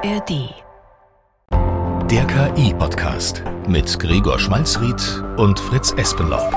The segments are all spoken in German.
ARD. Der KI-Podcast mit Gregor Schmalzried und Fritz Espenlaub.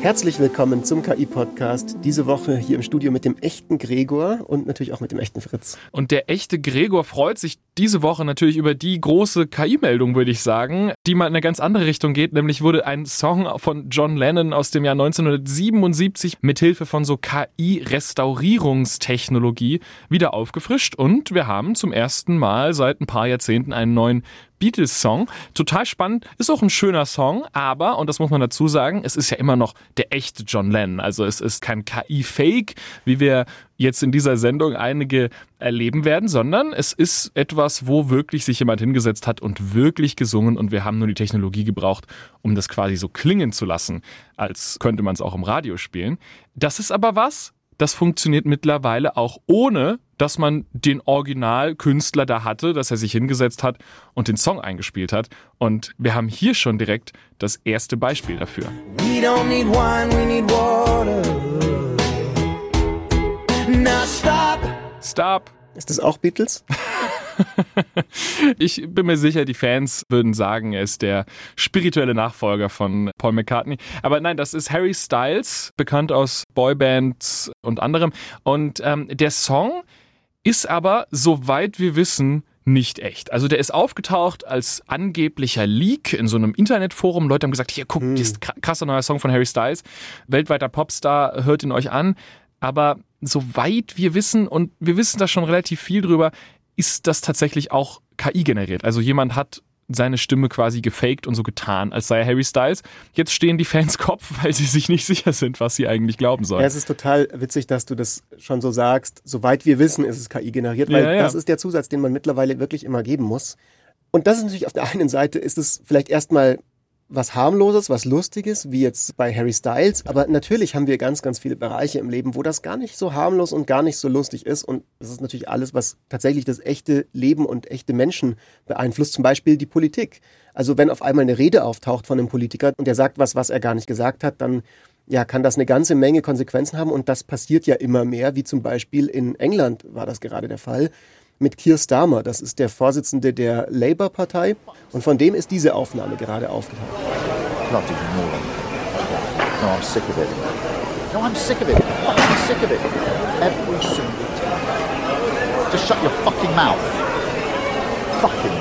Herzlich willkommen zum KI-Podcast. Diese Woche hier im Studio mit dem echten Gregor und natürlich auch mit dem echten Fritz. Und der echte Gregor freut sich diese Woche natürlich über die große KI-Meldung, würde ich sagen, die mal in eine ganz andere Richtung geht. Nämlich wurde ein Song von John Lennon aus dem Jahr 1977 mithilfe von so KI-Restaurierungstechnologie wieder aufgefrischt. Und wir haben zum ersten Mal seit ein paar Jahrzehnten einen neuen Beatles-Song. Total spannend, ist auch ein schöner Song, aber, und das muss man dazu sagen, es ist ja immer noch der echte John Lennon. Also es ist kein KI-Fake, wie wir jetzt in dieser Sendung einige erleben werden, sondern es ist etwas, wo wirklich sich jemand hingesetzt hat und wirklich gesungen und wir haben nur die Technologie gebraucht, um das quasi so klingen zu lassen, als könnte man es auch im Radio spielen. Das ist aber was, das funktioniert mittlerweile auch ohne, dass man den Originalkünstler da hatte, dass er sich hingesetzt hat und den Song eingespielt hat. Und wir haben hier schon direkt das erste Beispiel dafür. We don't need wine, we need water. Now stop. Stop. Ist das auch Beatles? ich bin mir sicher, die Fans würden sagen, er ist der spirituelle Nachfolger von Paul McCartney. Aber nein, das ist Harry Styles, bekannt aus Boybands und anderem. Und ähm, der Song ist aber, soweit wir wissen, nicht echt. Also der ist aufgetaucht als angeblicher Leak in so einem Internetforum. Leute haben gesagt, hier guckt, hm. ist krasser neuer Song von Harry Styles. Weltweiter Popstar, hört ihn euch an. Aber soweit wir wissen, und wir wissen da schon relativ viel drüber, ist das tatsächlich auch KI generiert. Also jemand hat seine Stimme quasi gefaked und so getan, als sei er Harry Styles. Jetzt stehen die Fans Kopf, weil sie sich nicht sicher sind, was sie eigentlich glauben sollen. Ja, es ist total witzig, dass du das schon so sagst. Soweit wir wissen, ist es KI generiert, weil ja, ja. das ist der Zusatz, den man mittlerweile wirklich immer geben muss. Und das ist natürlich auf der einen Seite, ist es vielleicht erstmal was harmloses, was lustiges, wie jetzt bei Harry Styles. Aber natürlich haben wir ganz, ganz viele Bereiche im Leben, wo das gar nicht so harmlos und gar nicht so lustig ist. Und das ist natürlich alles, was tatsächlich das echte Leben und echte Menschen beeinflusst. Zum Beispiel die Politik. Also wenn auf einmal eine Rede auftaucht von einem Politiker und der sagt was, was er gar nicht gesagt hat, dann ja, kann das eine ganze Menge Konsequenzen haben. Und das passiert ja immer mehr, wie zum Beispiel in England war das gerade der Fall mit Keir Starmer. Das ist der Vorsitzende der Labour-Partei. Und von dem ist diese Aufnahme gerade moron. No, I'm sick of it. No, I'm sick of it. I'm sick of it. Every single time. Just shut your fucking mouth. Fucking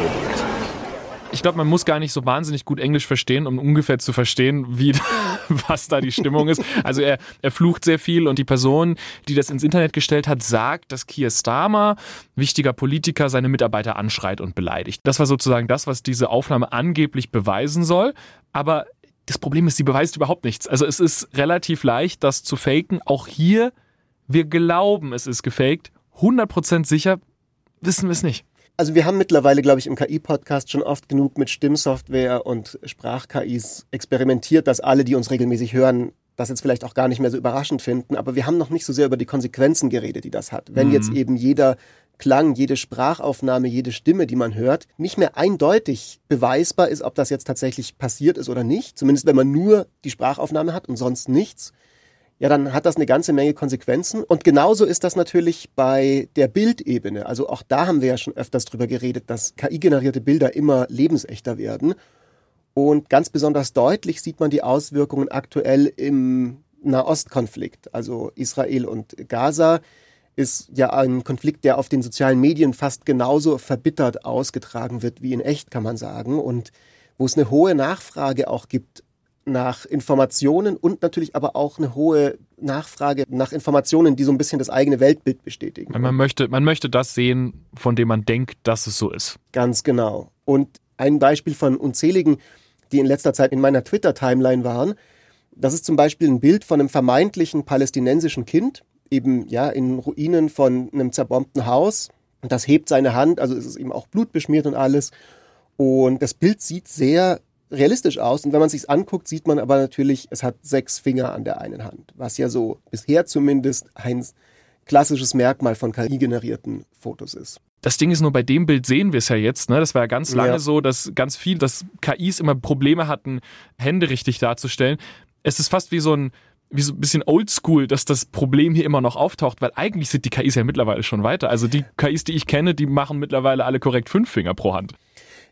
ich glaube, man muss gar nicht so wahnsinnig gut Englisch verstehen, um ungefähr zu verstehen, wie, was da die Stimmung ist. Also er, er flucht sehr viel und die Person, die das ins Internet gestellt hat, sagt, dass Keir Starmer, wichtiger Politiker, seine Mitarbeiter anschreit und beleidigt. Das war sozusagen das, was diese Aufnahme angeblich beweisen soll. Aber das Problem ist, sie beweist überhaupt nichts. Also es ist relativ leicht, das zu faken. Auch hier, wir glauben, es ist gefaked. 100% sicher wissen wir es nicht. Also wir haben mittlerweile, glaube ich, im KI-Podcast schon oft genug mit Stimmsoftware und Sprach-KIs experimentiert, dass alle, die uns regelmäßig hören, das jetzt vielleicht auch gar nicht mehr so überraschend finden. Aber wir haben noch nicht so sehr über die Konsequenzen geredet, die das hat. Wenn mhm. jetzt eben jeder Klang, jede Sprachaufnahme, jede Stimme, die man hört, nicht mehr eindeutig beweisbar ist, ob das jetzt tatsächlich passiert ist oder nicht. Zumindest wenn man nur die Sprachaufnahme hat und sonst nichts ja, dann hat das eine ganze Menge Konsequenzen. Und genauso ist das natürlich bei der Bildebene. Also auch da haben wir ja schon öfters drüber geredet, dass KI-generierte Bilder immer lebensechter werden. Und ganz besonders deutlich sieht man die Auswirkungen aktuell im Nahostkonflikt. Also Israel und Gaza ist ja ein Konflikt, der auf den sozialen Medien fast genauso verbittert ausgetragen wird wie in echt, kann man sagen. Und wo es eine hohe Nachfrage auch gibt nach Informationen und natürlich aber auch eine hohe Nachfrage nach Informationen, die so ein bisschen das eigene Weltbild bestätigen. Man möchte, man möchte das sehen, von dem man denkt, dass es so ist. Ganz genau. Und ein Beispiel von unzähligen, die in letzter Zeit in meiner Twitter-Timeline waren, das ist zum Beispiel ein Bild von einem vermeintlichen palästinensischen Kind, eben ja in Ruinen von einem zerbombten Haus. Und das hebt seine Hand, also es ist eben auch blutbeschmiert und alles. Und das Bild sieht sehr realistisch aus. Und wenn man sich anguckt, sieht man aber natürlich, es hat sechs Finger an der einen Hand, was ja so bisher zumindest ein klassisches Merkmal von KI-generierten Fotos ist. Das Ding ist nur, bei dem Bild sehen wir es ja jetzt. Ne? Das war ja ganz lange ja. so, dass ganz viel, dass KIs immer Probleme hatten, Hände richtig darzustellen. Es ist fast wie so ein wie so ein bisschen oldschool, dass das Problem hier immer noch auftaucht, weil eigentlich sind die KIs ja mittlerweile schon weiter. Also die KIs, die ich kenne, die machen mittlerweile alle korrekt fünf Finger pro Hand.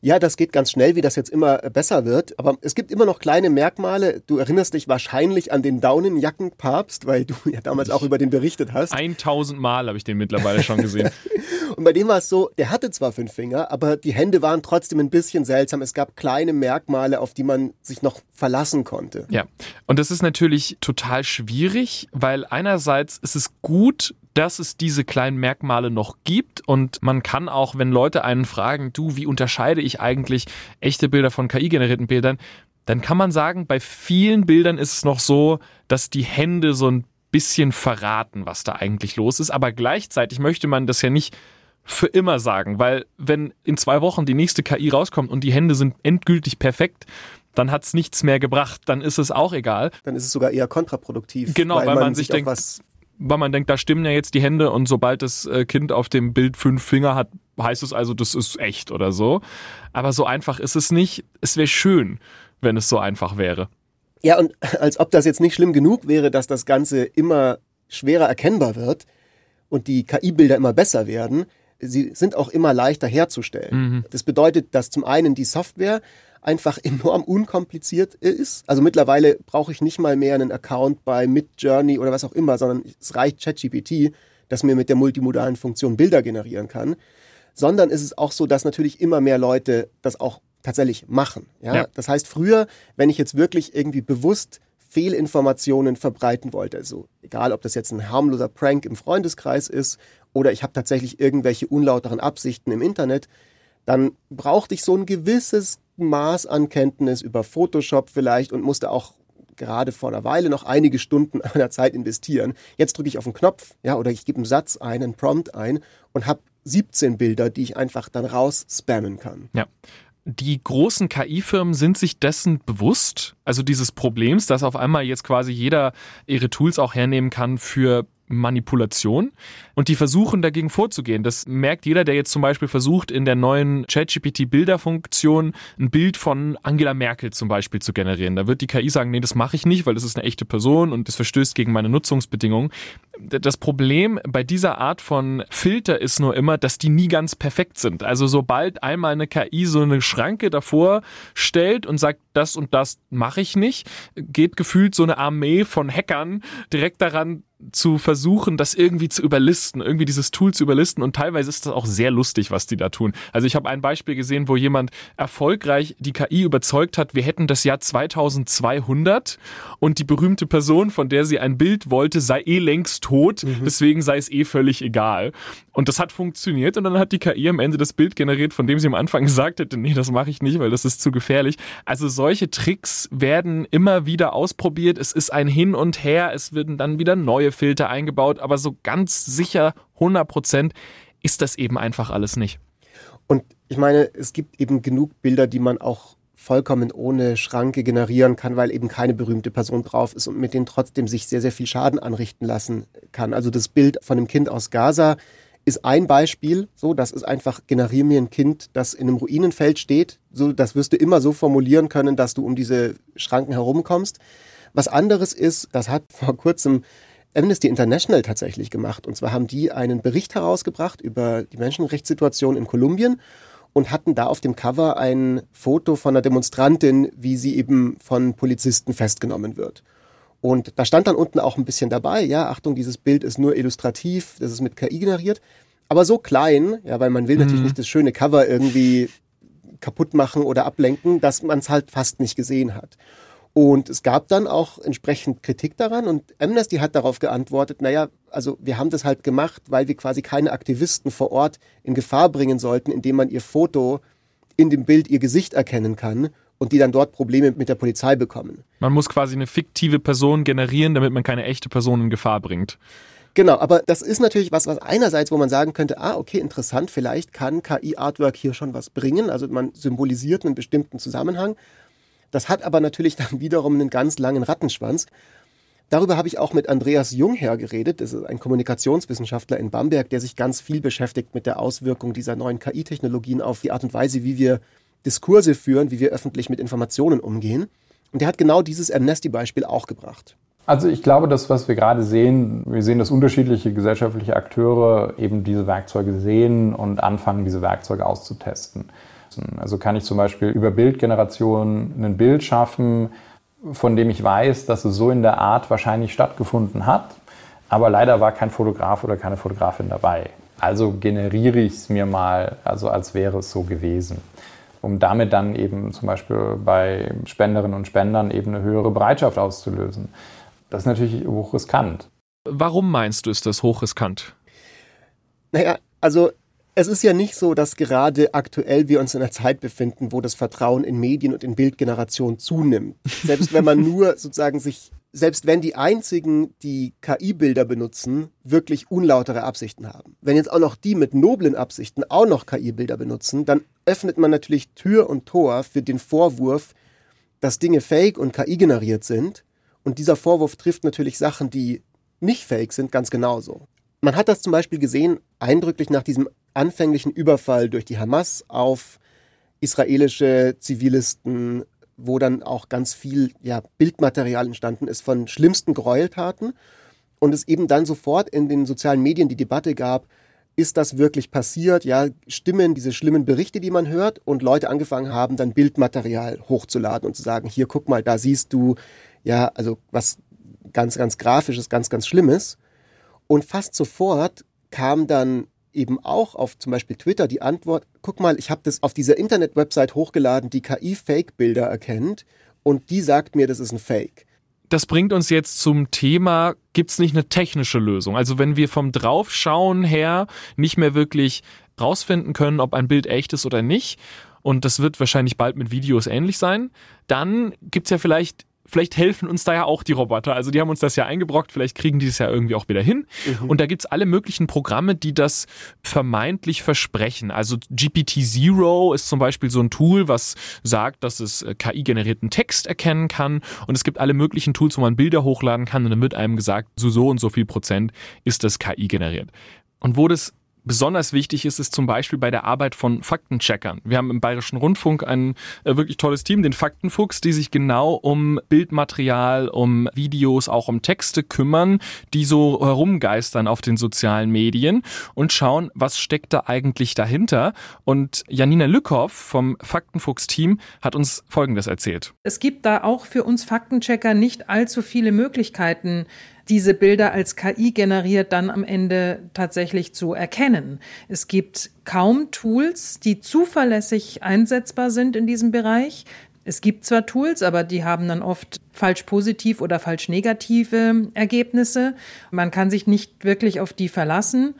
Ja, das geht ganz schnell, wie das jetzt immer besser wird. Aber es gibt immer noch kleine Merkmale. Du erinnerst dich wahrscheinlich an den Daunenjackenpapst, weil du ja damals auch über den berichtet hast. 1000 Mal habe ich den mittlerweile schon gesehen. Und bei dem war es so, der hatte zwar fünf Finger, aber die Hände waren trotzdem ein bisschen seltsam. Es gab kleine Merkmale, auf die man sich noch verlassen konnte. Ja, und das ist natürlich total schwierig, weil einerseits ist es gut, dass es diese kleinen Merkmale noch gibt und man kann auch, wenn Leute einen fragen, du, wie unterscheide ich eigentlich echte Bilder von KI-generierten Bildern, dann kann man sagen, bei vielen Bildern ist es noch so, dass die Hände so ein bisschen verraten, was da eigentlich los ist, aber gleichzeitig möchte man das ja nicht für immer sagen, weil wenn in zwei Wochen die nächste KI rauskommt und die Hände sind endgültig perfekt, dann hat es nichts mehr gebracht, dann ist es auch egal. Dann ist es sogar eher kontraproduktiv. Genau, weil, weil man, man, sich denkt, was weil man denkt, da stimmen ja jetzt die Hände und sobald das äh, Kind auf dem Bild fünf Finger hat, heißt es also, das ist echt oder so. Aber so einfach ist es nicht. Es wäre schön, wenn es so einfach wäre. Ja, und als ob das jetzt nicht schlimm genug wäre, dass das Ganze immer schwerer erkennbar wird und die KI-Bilder immer besser werden, sie sind auch immer leichter herzustellen. Mhm. Das bedeutet, dass zum einen die Software einfach enorm unkompliziert ist. Also mittlerweile brauche ich nicht mal mehr einen Account bei Midjourney oder was auch immer, sondern es reicht ChatGPT, das mir mit der multimodalen Funktion Bilder generieren kann. Sondern ist es auch so, dass natürlich immer mehr Leute das auch tatsächlich machen. Ja? ja. Das heißt, früher, wenn ich jetzt wirklich irgendwie bewusst Fehlinformationen verbreiten wollte, also egal, ob das jetzt ein harmloser Prank im Freundeskreis ist oder ich habe tatsächlich irgendwelche unlauteren Absichten im Internet, dann brauchte ich so ein gewisses Maß an Kenntnis über Photoshop vielleicht und musste auch gerade vor einer Weile noch einige Stunden einer Zeit investieren. Jetzt drücke ich auf den Knopf, ja, oder ich gebe einen Satz ein, einen Prompt ein und habe 17 Bilder, die ich einfach dann raus spammen kann. Ja. Die großen KI-Firmen sind sich dessen bewusst, also dieses Problems, dass auf einmal jetzt quasi jeder ihre Tools auch hernehmen kann für Manipulation und die versuchen dagegen vorzugehen. Das merkt jeder, der jetzt zum Beispiel versucht, in der neuen ChatGPT-Bilderfunktion ein Bild von Angela Merkel zum Beispiel zu generieren. Da wird die KI sagen, nee, das mache ich nicht, weil das ist eine echte Person und das verstößt gegen meine Nutzungsbedingungen. Das Problem bei dieser Art von Filter ist nur immer, dass die nie ganz perfekt sind. Also sobald einmal eine KI so eine Schranke davor stellt und sagt, das und das mache ich nicht, geht gefühlt so eine Armee von Hackern direkt daran, zu versuchen, das irgendwie zu überlisten, irgendwie dieses Tool zu überlisten. Und teilweise ist das auch sehr lustig, was die da tun. Also ich habe ein Beispiel gesehen, wo jemand erfolgreich die KI überzeugt hat, wir hätten das Jahr 2200 und die berühmte Person, von der sie ein Bild wollte, sei eh längst tot, mhm. deswegen sei es eh völlig egal. Und das hat funktioniert und dann hat die KI am Ende das Bild generiert, von dem sie am Anfang gesagt hätte, nee, das mache ich nicht, weil das ist zu gefährlich. Also solche Tricks werden immer wieder ausprobiert. Es ist ein Hin und Her, es werden dann wieder neue Filter eingebaut, aber so ganz sicher 100 Prozent ist das eben einfach alles nicht. Und ich meine, es gibt eben genug Bilder, die man auch vollkommen ohne Schranke generieren kann, weil eben keine berühmte Person drauf ist und mit denen trotzdem sich sehr, sehr viel Schaden anrichten lassen kann. Also das Bild von einem Kind aus Gaza ist ein Beispiel. So, das ist einfach, generier mir ein Kind, das in einem Ruinenfeld steht. So, das wirst du immer so formulieren können, dass du um diese Schranken herumkommst. Was anderes ist, das hat vor kurzem Amnesty International tatsächlich gemacht. Und zwar haben die einen Bericht herausgebracht über die Menschenrechtssituation in Kolumbien und hatten da auf dem Cover ein Foto von einer Demonstrantin, wie sie eben von Polizisten festgenommen wird. Und da stand dann unten auch ein bisschen dabei, ja, Achtung, dieses Bild ist nur illustrativ, das ist mit KI generiert, aber so klein, ja, weil man will mhm. natürlich nicht das schöne Cover irgendwie kaputt machen oder ablenken, dass man es halt fast nicht gesehen hat. Und es gab dann auch entsprechend Kritik daran und Amnesty hat darauf geantwortet, naja, also wir haben das halt gemacht, weil wir quasi keine Aktivisten vor Ort in Gefahr bringen sollten, indem man ihr Foto in dem Bild ihr Gesicht erkennen kann und die dann dort Probleme mit der Polizei bekommen. Man muss quasi eine fiktive Person generieren, damit man keine echte Person in Gefahr bringt. Genau, aber das ist natürlich was, was einerseits, wo man sagen könnte, ah, okay, interessant, vielleicht kann KI-Artwork hier schon was bringen. Also man symbolisiert einen bestimmten Zusammenhang. Das hat aber natürlich dann wiederum einen ganz langen Rattenschwanz. Darüber habe ich auch mit Andreas Jungherr geredet. Das ist ein Kommunikationswissenschaftler in Bamberg, der sich ganz viel beschäftigt mit der Auswirkung dieser neuen KI-Technologien auf die Art und Weise, wie wir Diskurse führen, wie wir öffentlich mit Informationen umgehen. Und der hat genau dieses Amnesty-Beispiel auch gebracht. Also ich glaube, das, was wir gerade sehen, wir sehen, dass unterschiedliche gesellschaftliche Akteure eben diese Werkzeuge sehen und anfangen, diese Werkzeuge auszutesten. Also kann ich zum Beispiel über Bildgeneration ein Bild schaffen, von dem ich weiß, dass es so in der Art wahrscheinlich stattgefunden hat, aber leider war kein Fotograf oder keine Fotografin dabei. Also generiere ich es mir mal, also als wäre es so gewesen um damit dann eben zum Beispiel bei Spenderinnen und Spendern eben eine höhere Bereitschaft auszulösen. Das ist natürlich hochriskant. Warum meinst du, ist das hochriskant? Naja, also es ist ja nicht so, dass gerade aktuell wir uns in einer Zeit befinden, wo das Vertrauen in Medien und in Bildgeneration zunimmt. Selbst wenn man nur sozusagen sich, selbst wenn die einzigen, die KI-Bilder benutzen, wirklich unlautere Absichten haben. Wenn jetzt auch noch die mit noblen Absichten auch noch KI-Bilder benutzen, dann öffnet man natürlich Tür und Tor für den Vorwurf, dass Dinge fake und KI generiert sind und dieser Vorwurf trifft natürlich Sachen, die nicht fake sind, ganz genauso. Man hat das zum Beispiel gesehen, eindrücklich nach diesem anfänglichen Überfall durch die Hamas auf israelische Zivilisten, wo dann auch ganz viel ja, Bildmaterial entstanden ist von schlimmsten Gräueltaten. Und es eben dann sofort in den sozialen Medien die Debatte gab, ist das wirklich passiert? Ja, stimmen diese schlimmen Berichte, die man hört, und Leute angefangen haben, dann Bildmaterial hochzuladen und zu sagen, hier guck mal, da siehst du ja, also was ganz, ganz grafisches, ganz, ganz Schlimmes. Und fast sofort kam dann eben auch auf zum Beispiel Twitter die Antwort, guck mal, ich habe das auf dieser Internet-Website hochgeladen, die KI-Fake-Bilder erkennt und die sagt mir, das ist ein Fake. Das bringt uns jetzt zum Thema, gibt es nicht eine technische Lösung? Also wenn wir vom Draufschauen her nicht mehr wirklich rausfinden können, ob ein Bild echt ist oder nicht, und das wird wahrscheinlich bald mit Videos ähnlich sein, dann gibt es ja vielleicht vielleicht helfen uns da ja auch die Roboter. Also die haben uns das ja eingebrockt, vielleicht kriegen die es ja irgendwie auch wieder hin. Mhm. Und da gibt es alle möglichen Programme, die das vermeintlich versprechen. Also GPT-Zero ist zum Beispiel so ein Tool, was sagt, dass es äh, KI-generierten Text erkennen kann. Und es gibt alle möglichen Tools, wo man Bilder hochladen kann und dann wird einem gesagt, so so und so viel Prozent ist das KI generiert. Und wo das Besonders wichtig ist es zum Beispiel bei der Arbeit von Faktencheckern. Wir haben im Bayerischen Rundfunk ein äh, wirklich tolles Team, den Faktenfuchs, die sich genau um Bildmaterial, um Videos, auch um Texte kümmern, die so herumgeistern auf den sozialen Medien und schauen, was steckt da eigentlich dahinter. Und Janina Lückhoff vom Faktenfuchs-Team hat uns Folgendes erzählt. Es gibt da auch für uns Faktenchecker nicht allzu viele Möglichkeiten, diese Bilder als KI generiert dann am Ende tatsächlich zu erkennen. Es gibt kaum Tools, die zuverlässig einsetzbar sind in diesem Bereich. Es gibt zwar Tools, aber die haben dann oft falsch positiv oder falsch negative Ergebnisse. Man kann sich nicht wirklich auf die verlassen.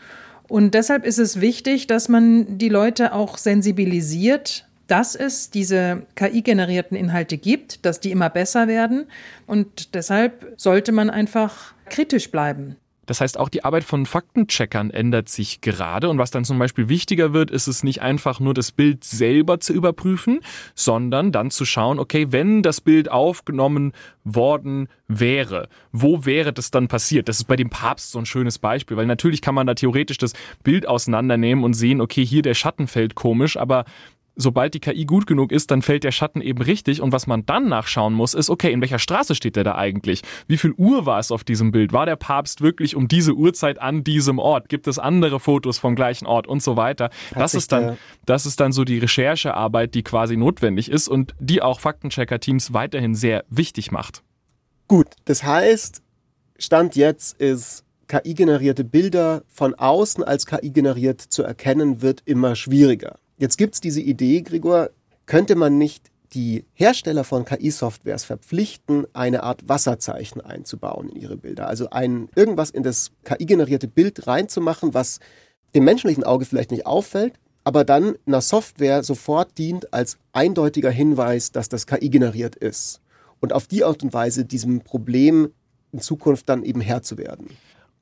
Und deshalb ist es wichtig, dass man die Leute auch sensibilisiert dass es diese KI-generierten Inhalte gibt, dass die immer besser werden. Und deshalb sollte man einfach kritisch bleiben. Das heißt, auch die Arbeit von Faktencheckern ändert sich gerade. Und was dann zum Beispiel wichtiger wird, ist es nicht einfach nur das Bild selber zu überprüfen, sondern dann zu schauen, okay, wenn das Bild aufgenommen worden wäre, wo wäre das dann passiert? Das ist bei dem Papst so ein schönes Beispiel, weil natürlich kann man da theoretisch das Bild auseinandernehmen und sehen, okay, hier der Schatten fällt komisch, aber sobald die KI gut genug ist, dann fällt der Schatten eben richtig. Und was man dann nachschauen muss, ist, okay, in welcher Straße steht der da eigentlich? Wie viel Uhr war es auf diesem Bild? War der Papst wirklich um diese Uhrzeit an diesem Ort? Gibt es andere Fotos vom gleichen Ort und so weiter? das ist dann, das ist dann so die Recherchearbeit, die quasi notwendig ist und die auch Faktenchecker-Teams weiterhin sehr wichtig macht. Gut, das heißt, Stand jetzt ist KI-generierte Bilder von außen als KI generiert zu erkennen, wird immer schwieriger. Jetzt gibt es diese Idee, Gregor, könnte man nicht die Hersteller von KI-Softwares verpflichten, eine Art Wasserzeichen einzubauen in ihre Bilder. Also ein, irgendwas in das KI-generierte Bild reinzumachen, was dem menschlichen Auge vielleicht nicht auffällt, aber dann einer Software sofort dient als eindeutiger Hinweis, dass das KI generiert ist. Und auf die Art und Weise diesem Problem in Zukunft dann eben Herr zu werden.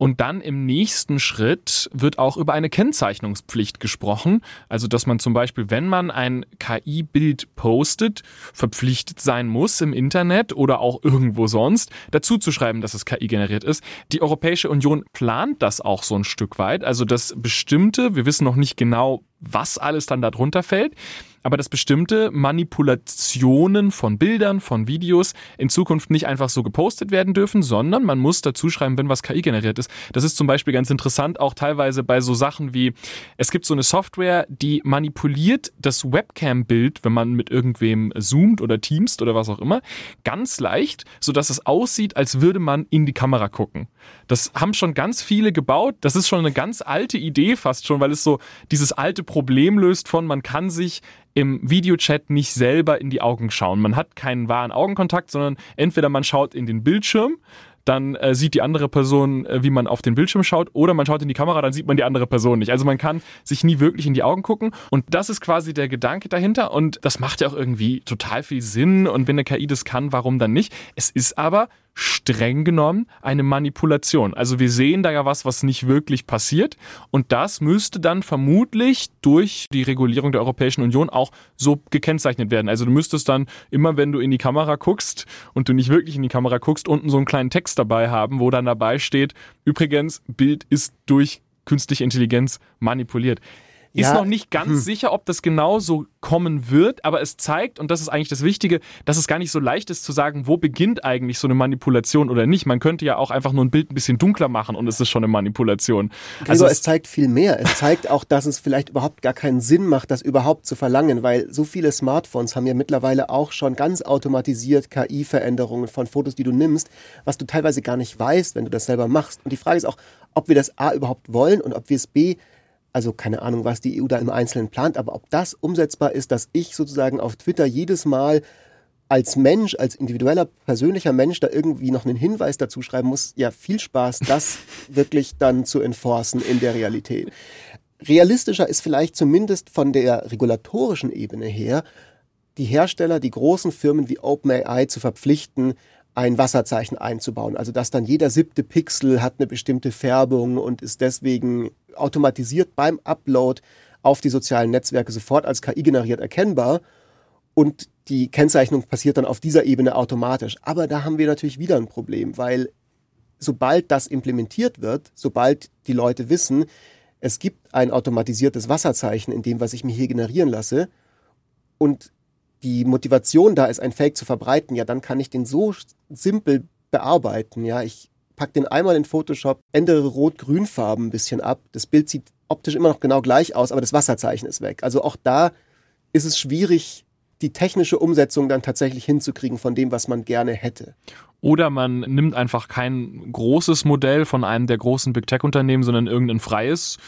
Und dann im nächsten Schritt wird auch über eine Kennzeichnungspflicht gesprochen. Also, dass man zum Beispiel, wenn man ein KI-Bild postet, verpflichtet sein muss im Internet oder auch irgendwo sonst, dazu zu schreiben, dass es KI generiert ist. Die Europäische Union plant das auch so ein Stück weit. Also, dass bestimmte, wir wissen noch nicht genau, was alles dann darunter fällt, aber dass bestimmte Manipulationen von Bildern, von Videos in Zukunft nicht einfach so gepostet werden dürfen, sondern man muss dazu schreiben, wenn was KI generiert ist. Das ist zum Beispiel ganz interessant, auch teilweise bei so Sachen wie, es gibt so eine Software, die manipuliert das Webcam-Bild, wenn man mit irgendwem zoomt oder teamst oder was auch immer, ganz leicht, sodass es aussieht, als würde man in die Kamera gucken. Das haben schon ganz viele gebaut. Das ist schon eine ganz alte Idee fast schon, weil es so dieses alte Problem löst von, man kann sich im Videochat nicht selber in die Augen schauen. Man hat keinen wahren Augenkontakt, sondern entweder man schaut in den Bildschirm, dann äh, sieht die andere Person, äh, wie man auf den Bildschirm schaut, oder man schaut in die Kamera, dann sieht man die andere Person nicht. Also man kann sich nie wirklich in die Augen gucken und das ist quasi der Gedanke dahinter und das macht ja auch irgendwie total viel Sinn und wenn eine KI das kann, warum dann nicht? Es ist aber streng genommen eine Manipulation. Also wir sehen da ja was, was nicht wirklich passiert und das müsste dann vermutlich durch die Regulierung der Europäischen Union auch so gekennzeichnet werden. Also du müsstest dann immer, wenn du in die Kamera guckst und du nicht wirklich in die Kamera guckst, unten so einen kleinen Text dabei haben, wo dann dabei steht, übrigens, Bild ist durch künstliche Intelligenz manipuliert. Ist ja, noch nicht ganz hm. sicher, ob das genau so kommen wird, aber es zeigt, und das ist eigentlich das Wichtige, dass es gar nicht so leicht ist zu sagen, wo beginnt eigentlich so eine Manipulation oder nicht. Man könnte ja auch einfach nur ein Bild ein bisschen dunkler machen und es ist schon eine Manipulation. Gregor, also es, es zeigt viel mehr. Es zeigt auch, dass es vielleicht überhaupt gar keinen Sinn macht, das überhaupt zu verlangen, weil so viele Smartphones haben ja mittlerweile auch schon ganz automatisiert KI-Veränderungen von Fotos, die du nimmst, was du teilweise gar nicht weißt, wenn du das selber machst. Und die Frage ist auch, ob wir das A überhaupt wollen und ob wir es B also keine Ahnung, was die EU da im Einzelnen plant, aber ob das umsetzbar ist, dass ich sozusagen auf Twitter jedes Mal als Mensch, als individueller, persönlicher Mensch da irgendwie noch einen Hinweis dazu schreiben muss, ja, viel Spaß, das wirklich dann zu enforcen in der Realität. Realistischer ist vielleicht zumindest von der regulatorischen Ebene her, die Hersteller, die großen Firmen wie OpenAI zu verpflichten, ein Wasserzeichen einzubauen. Also dass dann jeder siebte Pixel hat eine bestimmte Färbung und ist deswegen automatisiert beim Upload auf die sozialen Netzwerke sofort als KI generiert erkennbar und die Kennzeichnung passiert dann auf dieser Ebene automatisch. Aber da haben wir natürlich wieder ein Problem, weil sobald das implementiert wird, sobald die Leute wissen, es gibt ein automatisiertes Wasserzeichen in dem, was ich mir hier generieren lasse und die Motivation da ist, ein Fake zu verbreiten, ja, dann kann ich den so simpel bearbeiten. Ja, ich pack den einmal in Photoshop, ändere Rot-Grün-Farben ein bisschen ab. Das Bild sieht optisch immer noch genau gleich aus, aber das Wasserzeichen ist weg. Also auch da ist es schwierig, die technische Umsetzung dann tatsächlich hinzukriegen von dem, was man gerne hätte. Oder man nimmt einfach kein großes Modell von einem der großen Big Tech Unternehmen, sondern irgendein freies,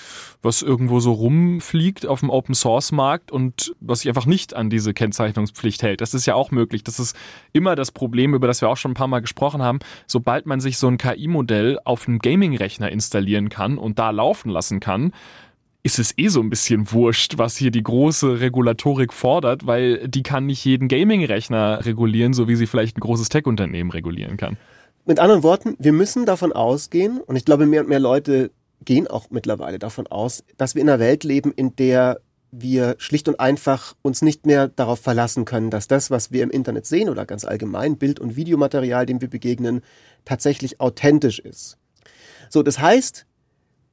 was irgendwo so rumfliegt auf dem Open Source Markt und was sich einfach nicht an diese Kennzeichnungspflicht hält. Das ist ja auch möglich. Das ist immer das Problem, über das wir auch schon ein paar Mal gesprochen haben. Sobald man sich so ein KI-Modell auf einem Gaming-Rechner installieren kann und da laufen lassen kann, ist es eh so ein bisschen wurscht, was hier die große Regulatorik fordert, weil die kann nicht jeden Gaming-Rechner regulieren, so wie sie vielleicht ein großes Tech-Unternehmen regulieren kann. Mit anderen Worten, wir müssen davon ausgehen, und ich glaube, mehr und mehr Leute gehen auch mittlerweile davon aus, dass wir in einer Welt leben, in der wir schlicht und einfach uns nicht mehr darauf verlassen können, dass das, was wir im Internet sehen oder ganz allgemein Bild- und Videomaterial, dem wir begegnen, tatsächlich authentisch ist. So, das heißt,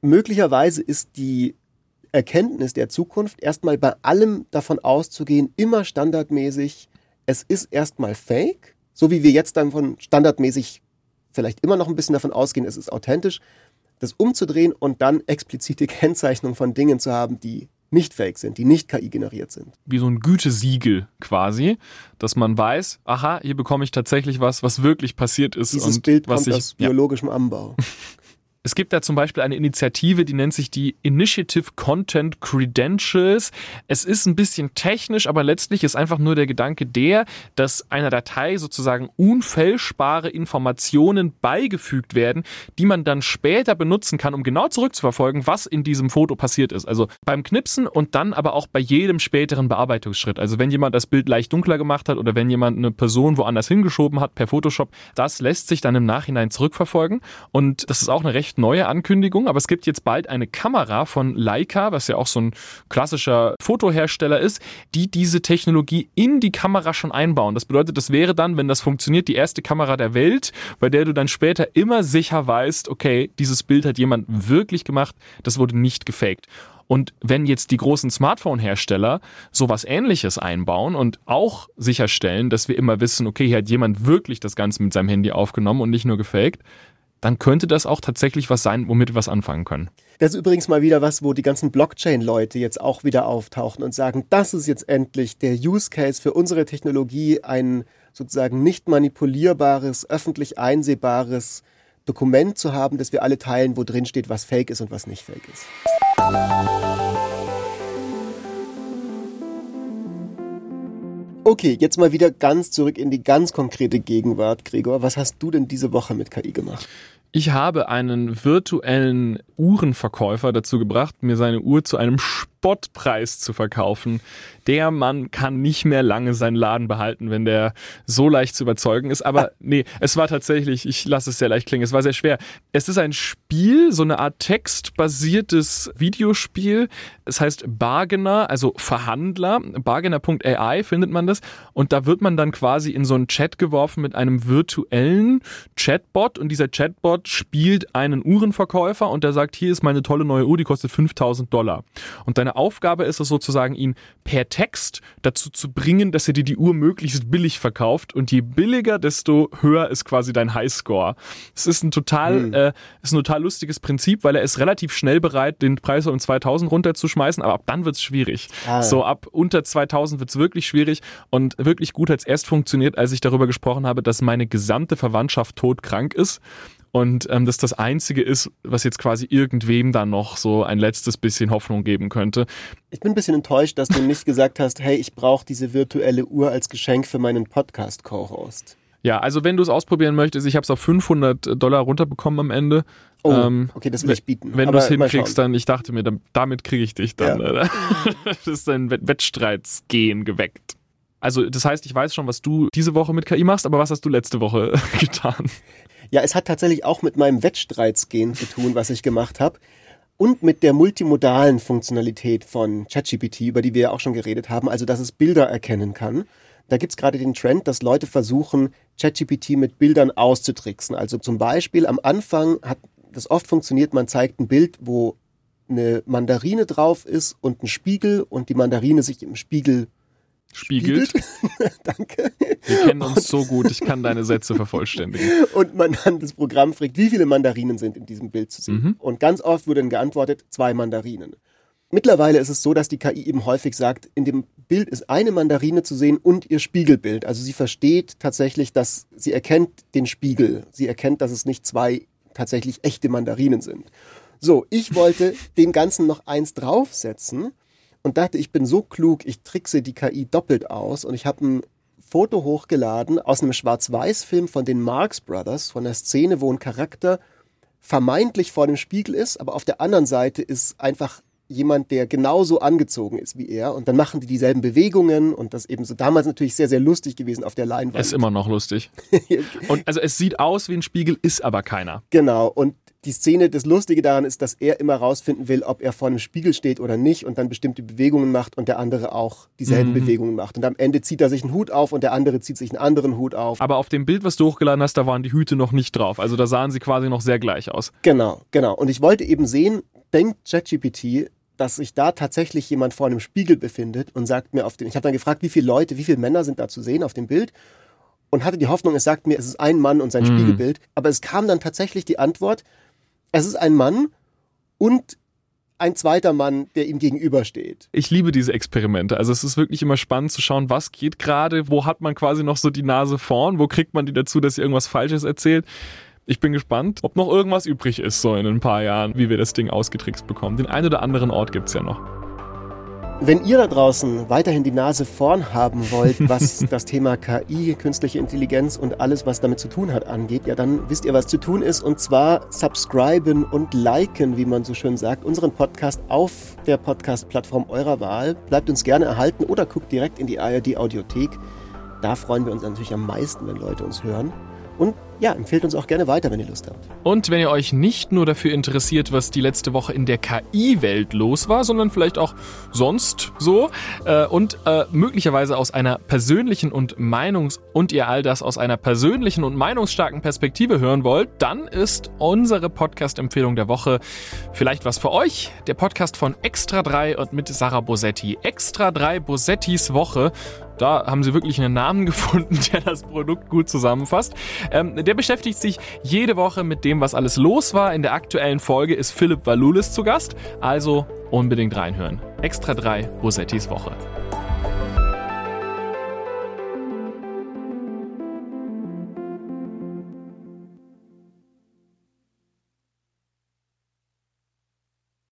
möglicherweise ist die Erkenntnis der Zukunft, erstmal bei allem davon auszugehen, immer standardmäßig, es ist erstmal fake, so wie wir jetzt dann von standardmäßig vielleicht immer noch ein bisschen davon ausgehen, es ist authentisch, das umzudrehen und dann explizite Kennzeichnung von Dingen zu haben, die nicht fake sind, die nicht KI generiert sind. Wie so ein Gütesiegel quasi, dass man weiß, aha, hier bekomme ich tatsächlich was, was wirklich passiert ist. Dieses und Bild was kommt ich, aus biologischem ja. Anbau. Es gibt da zum Beispiel eine Initiative, die nennt sich die Initiative Content Credentials. Es ist ein bisschen technisch, aber letztlich ist einfach nur der Gedanke der, dass einer Datei sozusagen unfälschbare Informationen beigefügt werden, die man dann später benutzen kann, um genau zurückzuverfolgen, was in diesem Foto passiert ist. Also beim Knipsen und dann aber auch bei jedem späteren Bearbeitungsschritt. Also wenn jemand das Bild leicht dunkler gemacht hat oder wenn jemand eine Person woanders hingeschoben hat per Photoshop, das lässt sich dann im Nachhinein zurückverfolgen. Und das ist auch eine recht recht neue Ankündigung, aber es gibt jetzt bald eine Kamera von Leica, was ja auch so ein klassischer Fotohersteller ist, die diese Technologie in die Kamera schon einbauen. Das bedeutet, das wäre dann, wenn das funktioniert, die erste Kamera der Welt, bei der du dann später immer sicher weißt, okay, dieses Bild hat jemand wirklich gemacht, das wurde nicht gefaked. Und wenn jetzt die großen Smartphone-Hersteller sowas ähnliches einbauen und auch sicherstellen, dass wir immer wissen, okay, hier hat jemand wirklich das Ganze mit seinem Handy aufgenommen und nicht nur gefaked, dann könnte das auch tatsächlich was sein, womit wir was anfangen können. Das ist übrigens mal wieder was, wo die ganzen Blockchain-Leute jetzt auch wieder auftauchen und sagen, das ist jetzt endlich der Use Case für unsere Technologie, ein sozusagen nicht manipulierbares, öffentlich einsehbares Dokument zu haben, das wir alle teilen, wo drin steht, was fake ist und was nicht fake ist. Okay, jetzt mal wieder ganz zurück in die ganz konkrete Gegenwart, Gregor. Was hast du denn diese Woche mit KI gemacht? Ich habe einen virtuellen Uhrenverkäufer dazu gebracht, mir seine Uhr zu einem Spottpreis zu verkaufen. Der Mann kann nicht mehr lange seinen Laden behalten, wenn der so leicht zu überzeugen ist. Aber nee, es war tatsächlich, ich lasse es sehr leicht klingen, es war sehr schwer. Es ist ein Spiel, so eine Art textbasiertes Videospiel. Es heißt Bargainer, also Verhandler. Bargainer.ai findet man das. Und da wird man dann quasi in so einen Chat geworfen mit einem virtuellen Chatbot. Und dieser Chatbot spielt einen Uhrenverkäufer und der sagt, hier ist meine tolle neue Uhr, die kostet 5000 Dollar. Und deine Aufgabe ist es sozusagen, ihn per Text dazu zu bringen, dass er dir die Uhr möglichst billig verkauft. Und je billiger, desto höher ist quasi dein Highscore. Es ist ein total, hm. äh, ist ein total lustiges Prinzip, weil er ist relativ schnell bereit, den Preis um 2000 runterzuschmeißen, aber ab dann wird es schwierig. Ah. So ab unter 2000 wird es wirklich schwierig und wirklich gut hat es erst funktioniert, als ich darüber gesprochen habe, dass meine gesamte Verwandtschaft todkrank ist und ähm, das das Einzige ist, was jetzt quasi irgendwem dann noch so ein letztes bisschen Hoffnung geben könnte. Ich bin ein bisschen enttäuscht, dass du nicht gesagt hast, hey, ich brauche diese virtuelle Uhr als Geschenk für meinen Podcast-Co-Host. Ja, also wenn du es ausprobieren möchtest, ich habe es auf 500 Dollar runterbekommen am Ende. Oh, ähm, okay, das will ich bieten. Wenn du es hinkriegst, dann, ich dachte mir, damit kriege ich dich dann. Ja. das ist ein Wettstreitsgehen geweckt. Also das heißt, ich weiß schon, was du diese Woche mit KI machst, aber was hast du letzte Woche getan? Ja, es hat tatsächlich auch mit meinem Wettstreitsgehen zu tun, was ich gemacht habe. Und mit der multimodalen Funktionalität von ChatGPT, über die wir ja auch schon geredet haben, also dass es Bilder erkennen kann. Da gibt's gerade den Trend, dass Leute versuchen, ChatGPT mit Bildern auszutricksen. Also zum Beispiel am Anfang hat das oft funktioniert, man zeigt ein Bild, wo eine Mandarine drauf ist und ein Spiegel und die Mandarine sich im Spiegel spiegelt. Danke. Wir kennen uns so gut, ich kann deine Sätze vervollständigen. Und man dann das Programm fragt, wie viele Mandarinen sind in diesem Bild zu sehen. Mhm. Und ganz oft wurde dann geantwortet, zwei Mandarinen. Mittlerweile ist es so, dass die KI eben häufig sagt, in dem Bild ist eine Mandarine zu sehen und ihr Spiegelbild. Also sie versteht tatsächlich, dass sie erkennt den Spiegel. Sie erkennt, dass es nicht zwei tatsächlich echte Mandarinen sind. So, ich wollte dem Ganzen noch eins draufsetzen und dachte, ich bin so klug, ich trickse die KI doppelt aus und ich habe ein Foto hochgeladen aus einem Schwarz-Weiß-Film von den Marx Brothers, von der Szene, wo ein Charakter vermeintlich vor dem Spiegel ist, aber auf der anderen Seite ist einfach jemand, der genauso angezogen ist wie er und dann machen die dieselben Bewegungen und das eben so damals natürlich sehr, sehr lustig gewesen auf der Leinwand. Ist immer noch lustig. und also es sieht aus wie ein Spiegel, ist aber keiner. Genau und die Szene, das Lustige daran ist, dass er immer rausfinden will, ob er vor einem Spiegel steht oder nicht und dann bestimmte Bewegungen macht und der andere auch dieselben mhm. Bewegungen macht. Und am Ende zieht er sich einen Hut auf und der andere zieht sich einen anderen Hut auf. Aber auf dem Bild, was du hochgeladen hast, da waren die Hüte noch nicht drauf. Also da sahen sie quasi noch sehr gleich aus. Genau, genau. Und ich wollte eben sehen, denkt ChatGPT, dass sich da tatsächlich jemand vor einem Spiegel befindet und sagt mir auf dem, ich habe dann gefragt, wie viele Leute, wie viele Männer sind da zu sehen auf dem Bild und hatte die Hoffnung, es sagt mir, es ist ein Mann und sein mhm. Spiegelbild. Aber es kam dann tatsächlich die Antwort, es ist ein Mann und ein zweiter Mann, der ihm gegenübersteht. Ich liebe diese Experimente. Also es ist wirklich immer spannend zu schauen, was geht gerade, wo hat man quasi noch so die Nase vorn, wo kriegt man die dazu, dass sie irgendwas Falsches erzählt. Ich bin gespannt, ob noch irgendwas übrig ist, so in ein paar Jahren, wie wir das Ding ausgetrickst bekommen. Den einen oder anderen Ort gibt es ja noch. Wenn ihr da draußen weiterhin die Nase vorn haben wollt, was das Thema KI, künstliche Intelligenz und alles, was damit zu tun hat, angeht, ja, dann wisst ihr, was zu tun ist. Und zwar subscriben und liken, wie man so schön sagt, unseren Podcast auf der Podcast-Plattform eurer Wahl. Bleibt uns gerne erhalten oder guckt direkt in die ARD-Audiothek. Da freuen wir uns natürlich am meisten, wenn Leute uns hören. Und ja, empfehlt uns auch gerne weiter, wenn ihr Lust habt. Und wenn ihr euch nicht nur dafür interessiert, was die letzte Woche in der KI-Welt los war, sondern vielleicht auch sonst so äh, und äh, möglicherweise aus einer persönlichen und Meinungs- und ihr all das aus einer persönlichen und meinungsstarken Perspektive hören wollt, dann ist unsere Podcast-Empfehlung der Woche vielleicht was für euch. Der Podcast von Extra 3 und mit Sarah Bosetti. Extra 3 Bosettis Woche. Da haben sie wirklich einen Namen gefunden, der das Produkt gut zusammenfasst. Ähm, der beschäftigt sich jede Woche mit dem, was alles los war. In der aktuellen Folge ist Philipp Valulis zu Gast. Also unbedingt reinhören. Extra 3 Bosettis Woche.